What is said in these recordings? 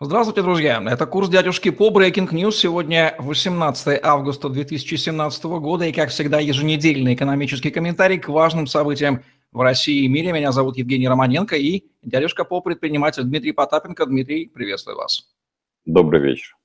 Здравствуйте, друзья. Это курс дядюшки по Breaking News. Сегодня 18 августа 2017 года и, как всегда, еженедельный экономический комментарий к важным событиям в России и мире. Меня зовут Евгений Романенко и дядюшка по предприниматель Дмитрий Потапенко. Дмитрий, приветствую вас. Добрый вечер.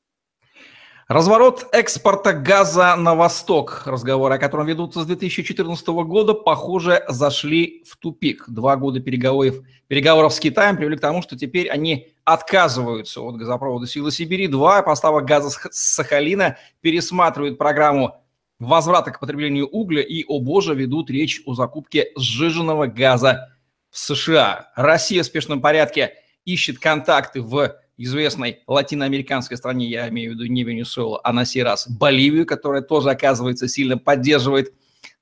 Разворот экспорта газа на восток, разговоры о котором ведутся с 2014 года, похоже, зашли в тупик. Два года переговоров, переговоров с Китаем привели к тому, что теперь они отказываются от газопровода «Силы Сибири-2», поставок газа с Сахалина, пересматривают программу возврата к потреблению угля и, о боже, ведут речь о закупке сжиженного газа в США. Россия в спешном порядке ищет контакты в известной латиноамериканской стране, я имею в виду не Венесуэлу, а на сей раз Боливию, которая тоже, оказывается, сильно поддерживает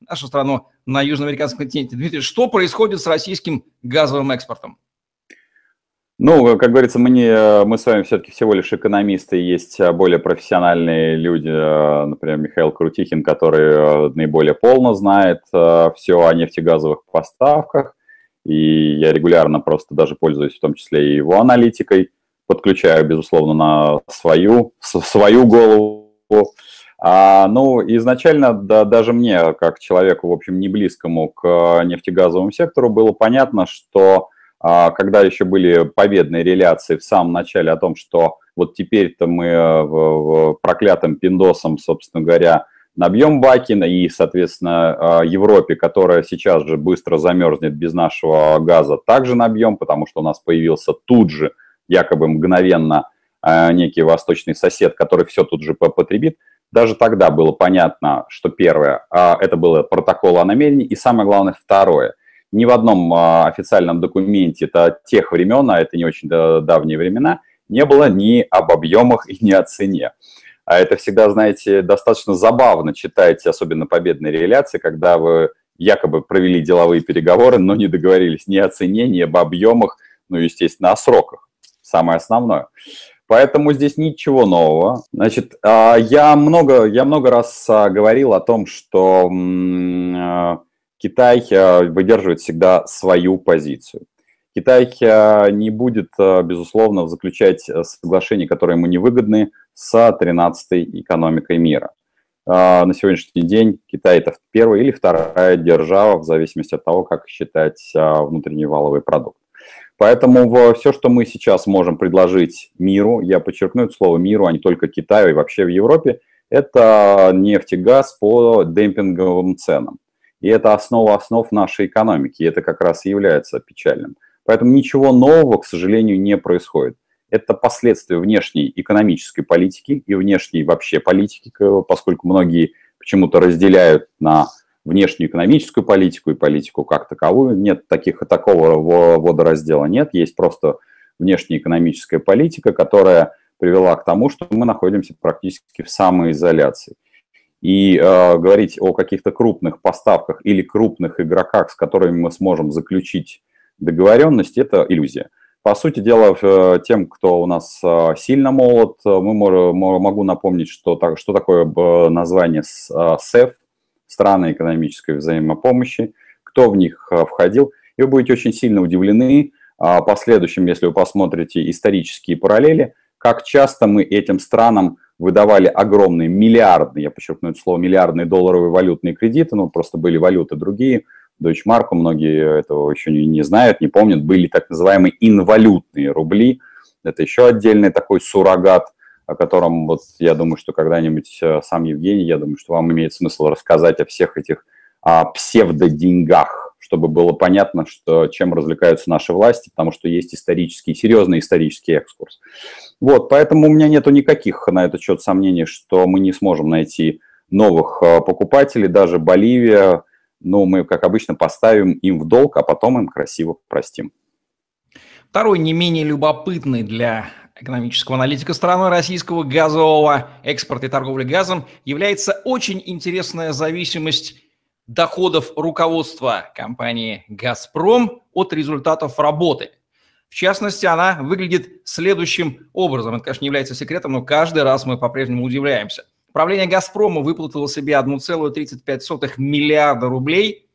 нашу страну на южноамериканском континенте. Дмитрий, что происходит с российским газовым экспортом? Ну, как говорится, мы, не, мы с вами все-таки всего лишь экономисты, есть более профессиональные люди, например, Михаил Крутихин, который наиболее полно знает э, все о нефтегазовых поставках, и я регулярно просто даже пользуюсь в том числе и его аналитикой подключаю, безусловно, на свою, свою голову. А, ну, изначально да, даже мне, как человеку, в общем, не близкому к нефтегазовому сектору, было понятно, что а, когда еще были победные реляции в самом начале о том, что вот теперь-то мы в, в проклятым пиндосом, собственно говоря, набьем баки, и, соответственно, а, Европе, которая сейчас же быстро замерзнет без нашего газа, также набьем, потому что у нас появился тут же якобы мгновенно э, некий восточный сосед, который все тут же потребит, даже тогда было понятно, что первое, а, это было протокол о намерении, и самое главное, второе, ни в одном а, официальном документе это тех времен, а это не очень давние времена, не было ни об объемах и ни о цене. А это всегда, знаете, достаточно забавно читать, особенно победные реляции, когда вы якобы провели деловые переговоры, но не договорились ни о цене, ни об объемах, ну, естественно, о сроках самое основное. Поэтому здесь ничего нового. Значит, а, я много, я много раз а, говорил о том, что а, Китай выдерживает всегда свою позицию. Китай не будет, безусловно, заключать соглашения, которые ему невыгодны, с 13-й экономикой мира. На сегодняшний день Китай это первая или вторая держава, в зависимости от того, как считать внутренний валовый продукт. Поэтому все, что мы сейчас можем предложить миру, я подчеркну это слово миру, а не только Китаю и вообще в Европе, это нефть и газ по демпинговым ценам. И это основа основ нашей экономики, и это как раз и является печальным. Поэтому ничего нового, к сожалению, не происходит. Это последствия внешней экономической политики и внешней вообще политики, поскольку многие почему-то разделяют на внешнюю экономическую политику и политику как таковую. Нет таких, такого водораздела нет, есть просто внешняя экономическая политика, которая привела к тому, что мы находимся практически в самоизоляции. И э, говорить о каких-то крупных поставках или крупных игроках, с которыми мы сможем заключить договоренность, это иллюзия. По сути дела, э, тем, кто у нас э, сильно молод, мы можем, могу напомнить, что, что такое э, название СЭФ, страны экономической взаимопомощи, кто в них а, входил. И вы будете очень сильно удивлены а, последующим, если вы посмотрите исторические параллели, как часто мы этим странам выдавали огромные миллиардные, я подчеркну это слово, миллиардные долларовые валютные кредиты, ну, просто были валюты другие, Deutsche многие этого еще не, не знают, не помнят, были так называемые инвалютные рубли, это еще отдельный такой суррогат – о котором вот я думаю, что когда-нибудь э, сам Евгений, я думаю, что вам имеет смысл рассказать о всех этих о псевдоденьгах, чтобы было понятно, что, чем развлекаются наши власти, потому что есть исторический, серьезный исторический экскурс. Вот, поэтому у меня нету никаких на этот счет сомнений, что мы не сможем найти новых э, покупателей, даже Боливия, ну, мы, как обычно, поставим им в долг, а потом им красиво простим. Второй не менее любопытный для экономического аналитика страны российского газового экспорта и торговли газом является очень интересная зависимость доходов руководства компании «Газпром» от результатов работы. В частности, она выглядит следующим образом. Это, конечно, не является секретом, но каждый раз мы по-прежнему удивляемся. Правление «Газпрома» выплатило себе 1,35 миллиарда рублей,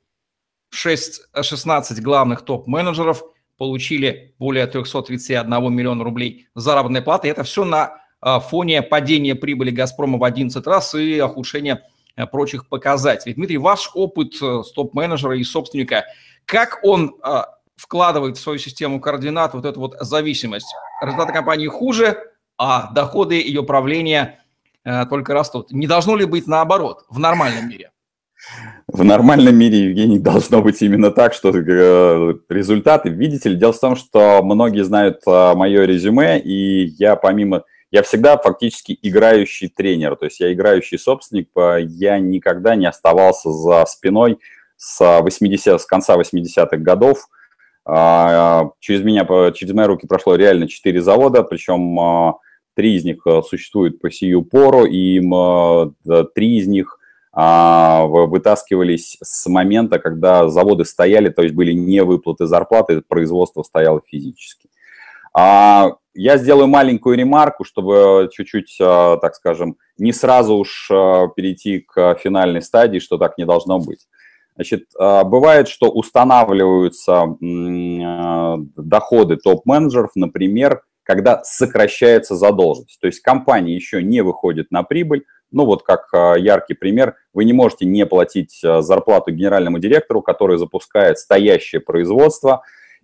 6, 16 главных топ-менеджеров получили более 331 миллиона рублей заработной платы. Это все на а, фоне падения прибыли «Газпрома» в 11 раз и ухудшения а, прочих показателей. Дмитрий, ваш опыт э, стоп-менеджера и собственника, как он а, вкладывает в свою систему координат вот эту вот зависимость? Результаты компании хуже, а доходы ее правления э, только растут. Не должно ли быть наоборот в нормальном мире? В нормальном мире, Евгений, должно быть именно так, что э, результаты, видите ли, дело в том, что многие знают э, мое резюме, и я помимо, я всегда фактически играющий тренер, то есть я играющий собственник, я никогда не оставался за спиной с, 80, с конца 80-х годов, а, через меня, через мои руки прошло реально 4 завода, причем а, три из них э, существуют по сию пору, и три из них – вытаскивались с момента, когда заводы стояли, то есть были не выплаты зарплаты, производство стояло физически. А, я сделаю маленькую ремарку, чтобы чуть-чуть, а, так скажем, не сразу уж перейти к финальной стадии, что так не должно быть. Значит, бывает, что устанавливаются доходы топ-менеджеров, например, когда сокращается задолженность. То есть компания еще не выходит на прибыль, ну вот как а, яркий пример, вы не можете не платить а, зарплату генеральному директору, который запускает стоящее производство,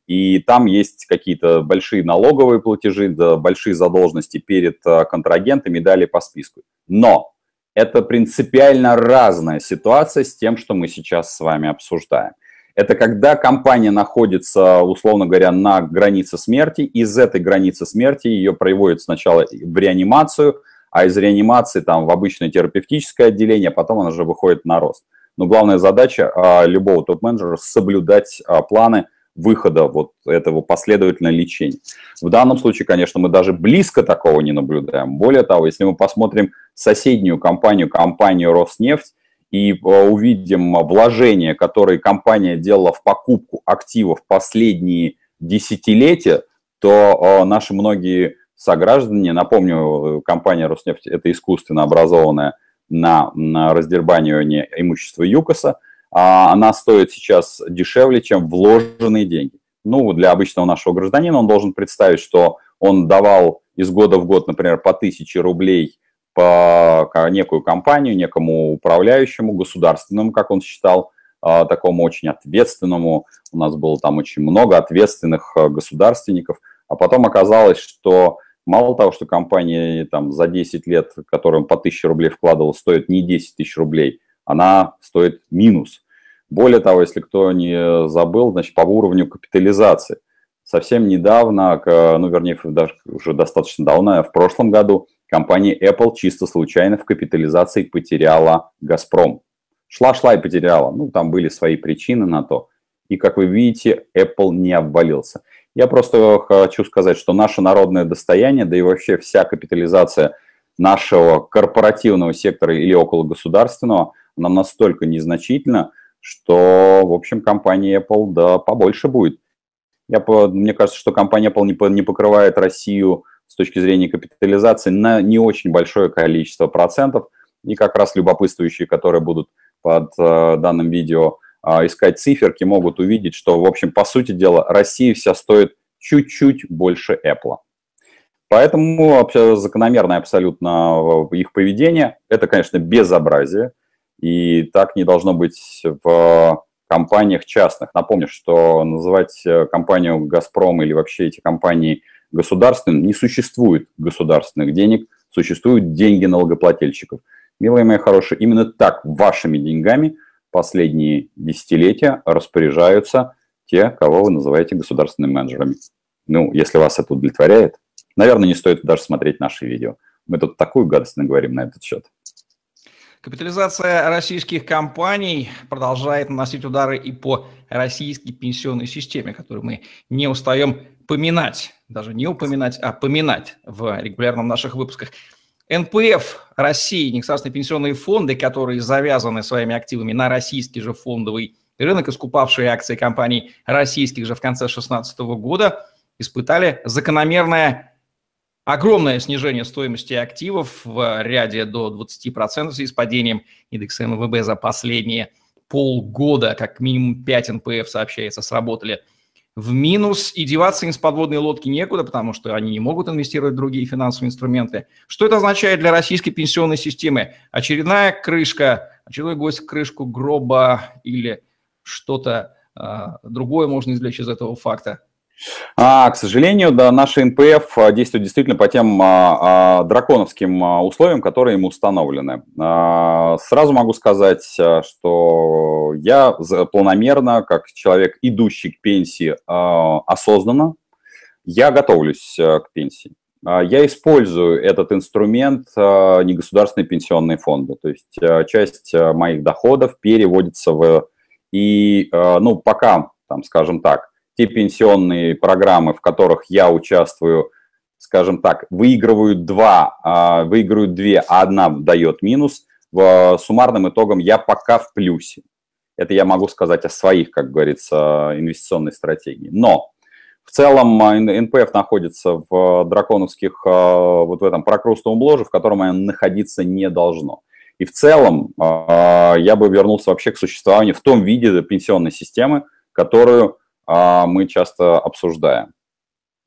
и там есть какие-то большие налоговые платежи, да, большие задолженности перед а, контрагентами и далее по списку. Но это принципиально разная ситуация с тем, что мы сейчас с вами обсуждаем. Это когда компания находится, условно говоря, на границе смерти, из этой границы смерти ее проводят сначала в реанимацию, а из реанимации там в обычное терапевтическое отделение, а потом она же выходит на рост. Но главная задача а, любого топ-менеджера соблюдать а, планы выхода вот этого последовательного лечения. В данном случае, конечно, мы даже близко такого не наблюдаем. Более того, если мы посмотрим соседнюю компанию, компанию Роснефть, и а, увидим вложения, которые компания делала в покупку активов последние десятилетия, то наши многие сограждане. Напомню, компания Роснефть – это искусственно образованная на, на раздербанивание имущества ЮКОСа. А она стоит сейчас дешевле, чем вложенные деньги. Ну, для обычного нашего гражданина он должен представить, что он давал из года в год, например, по тысяче рублей по некую компанию, некому управляющему, государственному, как он считал, а, такому очень ответственному. У нас было там очень много ответственных а, государственников. А потом оказалось, что Мало того, что компания там, за 10 лет, которым по 1000 рублей вкладывала, стоит не 10 тысяч рублей, она стоит минус. Более того, если кто не забыл, значит, по уровню капитализации. Совсем недавно, ну, вернее, даже уже достаточно давно, в прошлом году, компания Apple чисто случайно в капитализации потеряла «Газпром». Шла-шла и потеряла. Ну, там были свои причины на то. И, как вы видите, Apple не обвалился. Я просто хочу сказать, что наше народное достояние, да и вообще вся капитализация нашего корпоративного сектора или около государственного, она настолько незначительна, что, в общем, компания Apple, да, побольше будет. Я, мне кажется, что компания Apple не, не покрывает Россию с точки зрения капитализации на не очень большое количество процентов. И как раз любопытствующие, которые будут под э, данным видео а, искать циферки, могут увидеть, что, в общем, по сути дела, Россия вся стоит чуть-чуть больше Apple. Поэтому закономерное абсолютно их поведение. Это, конечно, безобразие, и так не должно быть в компаниях частных. Напомню, что называть э, компанию «Газпром» или вообще эти компании государственными не существует государственных денег, существуют деньги налогоплательщиков. Милые мои хорошие, именно так вашими деньгами – последние десятилетия распоряжаются те, кого вы называете государственными менеджерами. Ну, если вас это удовлетворяет, наверное, не стоит даже смотреть наши видео. Мы тут такую гадость наговорим на этот счет. Капитализация российских компаний продолжает наносить удары и по российской пенсионной системе, которую мы не устаем поминать, даже не упоминать, а поминать в регулярном наших выпусках. НПФ России, негосударственные пенсионные фонды, которые завязаны своими активами на российский же фондовый рынок, искупавшие акции компаний российских же в конце 2016 года, испытали закономерное огромное снижение стоимости активов в ряде до 20% в связи с падением индекса МВБ за последние полгода. Как минимум 5 НПФ, сообщается, сработали в минус, и деваться с подводной лодки некуда, потому что они не могут инвестировать в другие финансовые инструменты. Что это означает для российской пенсионной системы? Очередная крышка, очередной гость в крышку гроба или что-то а, другое можно извлечь из этого факта? А, к сожалению, да, наши НПФ а, действуют действительно по тем а, а, драконовским а, условиям, которые им установлены. А, сразу могу сказать, что я планомерно, как человек, идущий к пенсии а, осознанно, я готовлюсь к пенсии. Я использую этот инструмент негосударственные пенсионные фонды. То есть часть моих доходов переводится в... И, ну, пока, там, скажем так, те пенсионные программы, в которых я участвую, скажем так, выигрывают два, а, выигрывают две, а одна дает минус, в суммарным итогом я пока в плюсе. Это я могу сказать о своих, как говорится, инвестиционной стратегии. Но в целом а, НПФ находится в драконовских, а, вот в этом прокрустовом ложе, в котором оно находиться не должно. И в целом я бы вернулся вообще к существованию в том виде пенсионной системы, которую а, мы часто обсуждаем.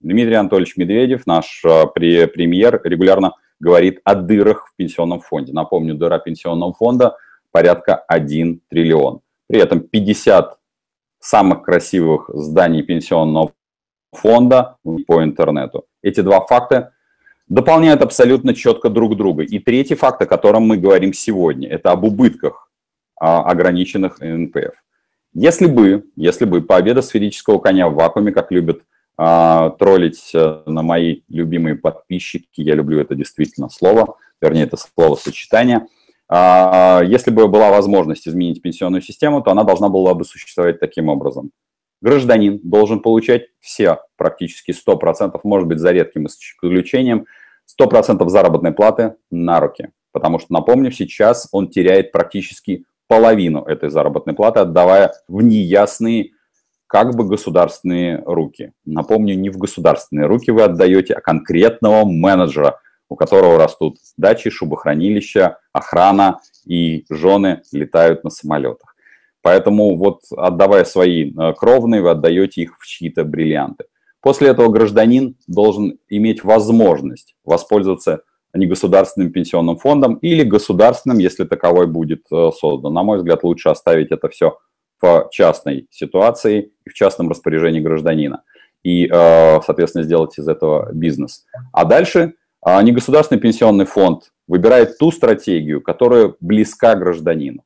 Дмитрий Анатольевич Медведев, наш а, премьер, регулярно говорит о дырах в пенсионном фонде. Напомню, дыра пенсионного фонда порядка 1 триллион. При этом 50 самых красивых зданий пенсионного фонда по интернету. Эти два факта дополняют абсолютно четко друг друга. И третий факт, о котором мы говорим сегодня, это об убытках а, ограниченных НПФ. Если бы, если бы победа сферического коня в вакууме, как любят а, троллить а, на мои любимые подписчики, я люблю это действительно слово, вернее, это словосочетание, а, если бы была возможность изменить пенсионную систему, то она должна была бы существовать таким образом. Гражданин должен получать все, практически 100%, может быть, за редким исключением, 100% заработной платы на руки. Потому что, напомню, сейчас он теряет практически половину этой заработной платы, отдавая в неясные как бы государственные руки. Напомню, не в государственные руки вы отдаете, а конкретного менеджера, у которого растут дачи, шубохранилища, охрана и жены летают на самолетах. Поэтому вот отдавая свои э, кровные, вы отдаете их в чьи-то бриллианты. После этого гражданин должен иметь возможность воспользоваться негосударственным пенсионным фондом или государственным, если таковой будет э, создан. На мой взгляд, лучше оставить это все в частной ситуации и в частном распоряжении гражданина. И, э, соответственно, сделать из этого бизнес. А дальше а, негосударственный пенсионный фонд выбирает ту стратегию, которая близка гражданину.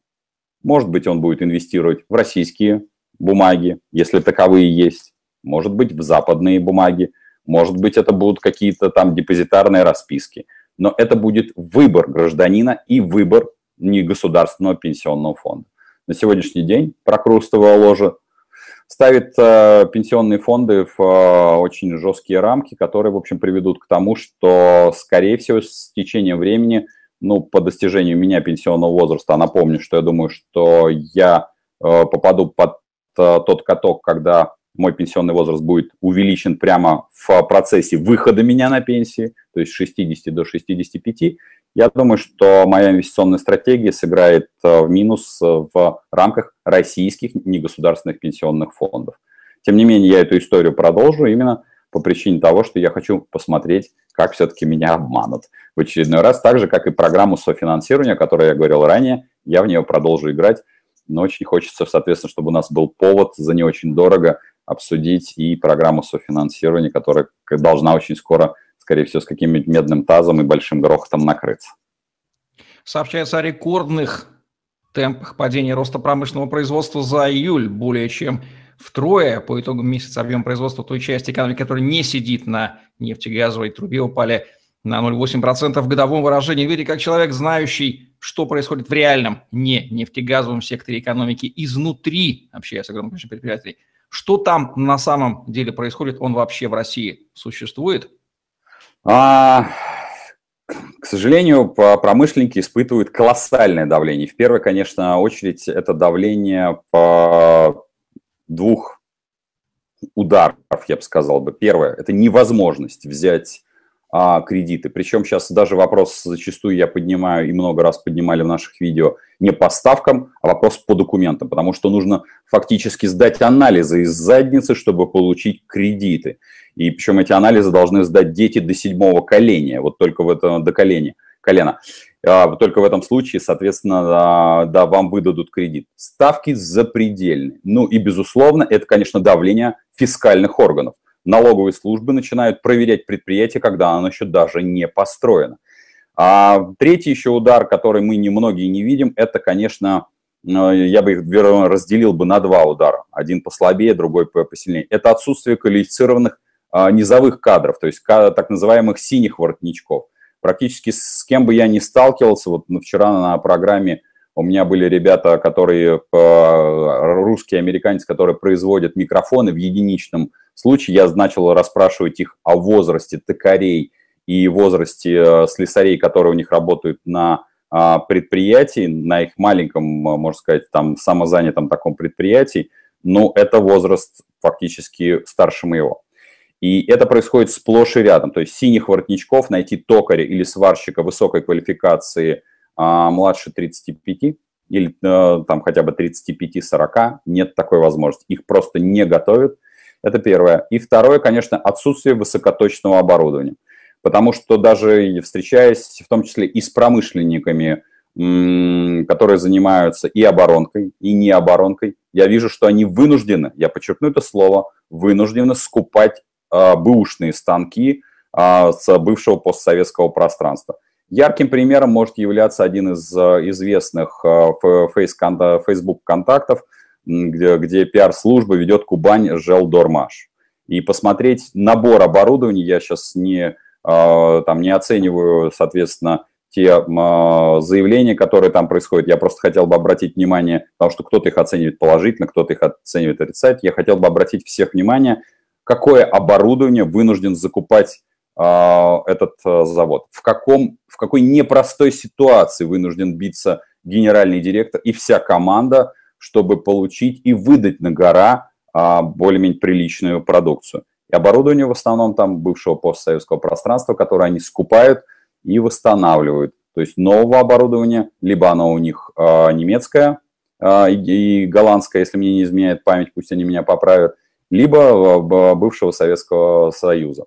Может быть, он будет инвестировать в российские бумаги, если таковые есть. Может быть, в западные бумаги. Может быть, это будут какие-то там депозитарные расписки но это будет выбор гражданина и выбор негосударственного пенсионного фонда. На сегодняшний день прокрустовая ложа ставит э, пенсионные фонды в э, очень жесткие рамки, которые, в общем, приведут к тому, что, скорее всего, с течением времени, ну, по достижению меня пенсионного возраста, а напомню, что я думаю, что я э, попаду под э, тот каток, когда мой пенсионный возраст будет увеличен прямо в процессе выхода меня на пенсии, то есть с 60 до 65, я думаю, что моя инвестиционная стратегия сыграет э, в минус э, в рамках российских негосударственных пенсионных фондов. Тем не менее, я эту историю продолжу именно по причине того, что я хочу посмотреть, как все-таки меня обманут. В очередной раз, так же, как и программу софинансирования, о которой я говорил ранее, я в нее продолжу играть, но очень хочется, соответственно, чтобы у нас был повод за не очень дорого обсудить и программу софинансирования, которая должна очень скоро, скорее всего, с каким-нибудь медным тазом и большим грохотом накрыться. Сообщается о рекордных темпах падения роста промышленного производства за июль, более чем втрое по итогам месяца объем производства той части экономики, которая не сидит на нефтегазовой трубе, упали на 0,8% в годовом выражении. Видите, как человек, знающий, что происходит в реальном, не нефтегазовом секторе экономики, изнутри, общаясь с огромным количеством предприятий, что там на самом деле происходит? Он вообще в России существует? А, к сожалению, промышленники испытывают колоссальное давление. В первую, конечно, очередь это давление по двух ударов, я бы сказал бы. Первое – это невозможность взять а, кредиты. Причем сейчас даже вопрос зачастую я поднимаю и много раз поднимали в наших видео не по ставкам, а вопрос по документам, потому что нужно фактически сдать анализы из задницы, чтобы получить кредиты. И причем эти анализы должны сдать дети до седьмого коления, вот только в этом до коления, колена. А, только в этом случае, соответственно, да, да, вам выдадут кредит. Ставки запредельные. Ну и, безусловно, это, конечно, давление фискальных органов – налоговые службы начинают проверять предприятие, когда оно еще даже не построено. А третий еще удар, который мы немногие не видим, это, конечно, э, я бы их разделил бы на два удара. Один послабее, другой посильнее. Это отсутствие квалифицированных а, низовых кадров, то есть так называемых синих воротничков. Практически с кем бы я ни сталкивался, вот вчера на программе у меня были ребята, которые, русский американец, которые производят микрофоны в единичном случае. Я начал расспрашивать их о возрасте токарей и возрасте э, слесарей, которые у них работают на а, предприятии, на их маленьком, можно сказать, там самозанятом таком предприятии. Но это возраст фактически старше моего. И это происходит сплошь и рядом. То есть синих воротничков найти токаря или сварщика высокой квалификации – а младше 35 или э, там хотя бы 35-40 нет такой возможности. Их просто не готовят. Это первое. И второе, конечно, отсутствие высокоточного оборудования. Потому что даже встречаясь в том числе и с промышленниками, которые занимаются и оборонкой, и не оборонкой, я вижу, что они вынуждены, я подчеркну это слово, вынуждены скупать э, бэушные станки э, с бывшего постсоветского пространства. Ярким примером может являться один из э, известных э, Facebook контактов, где, где пиар-служба ведет Кубань Желдормаш. И посмотреть набор оборудования, я сейчас не, э, там, не оцениваю, соответственно, те заявления, которые там происходят. Я просто хотел бы обратить внимание, потому что кто-то их оценивает положительно, кто-то их оценивает отрицательно. Я хотел бы обратить всех внимание, какое оборудование вынужден закупать этот а, завод, в, каком, в какой непростой ситуации вынужден биться генеральный директор и вся команда, чтобы получить и выдать на гора а, более-менее приличную продукцию. И оборудование в основном там бывшего постсоветского пространства, которое они скупают и восстанавливают. То есть нового оборудования, либо оно у них немецкое и голландское, если мне не изменяет память, пусть они меня поправят, либо бывшего Советского Союза.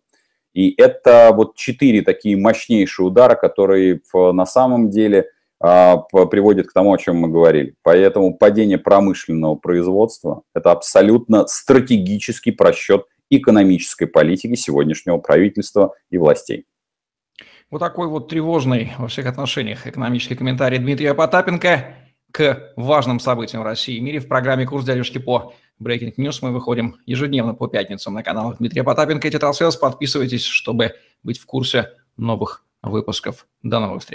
И это вот четыре такие мощнейшие удара, которые на самом деле а, приводят к тому, о чем мы говорили. Поэтому падение промышленного производства – это абсолютно стратегический просчет экономической политики сегодняшнего правительства и властей. Вот такой вот тревожный во всех отношениях экономический комментарий Дмитрия Потапенко к важным событиям в России и мире в программе «Курс дядюшки по Breaking News». Мы выходим ежедневно по пятницам на каналах Дмитрия Потапенко и Тетрасселс. Подписывайтесь, чтобы быть в курсе новых выпусков. До новых встреч.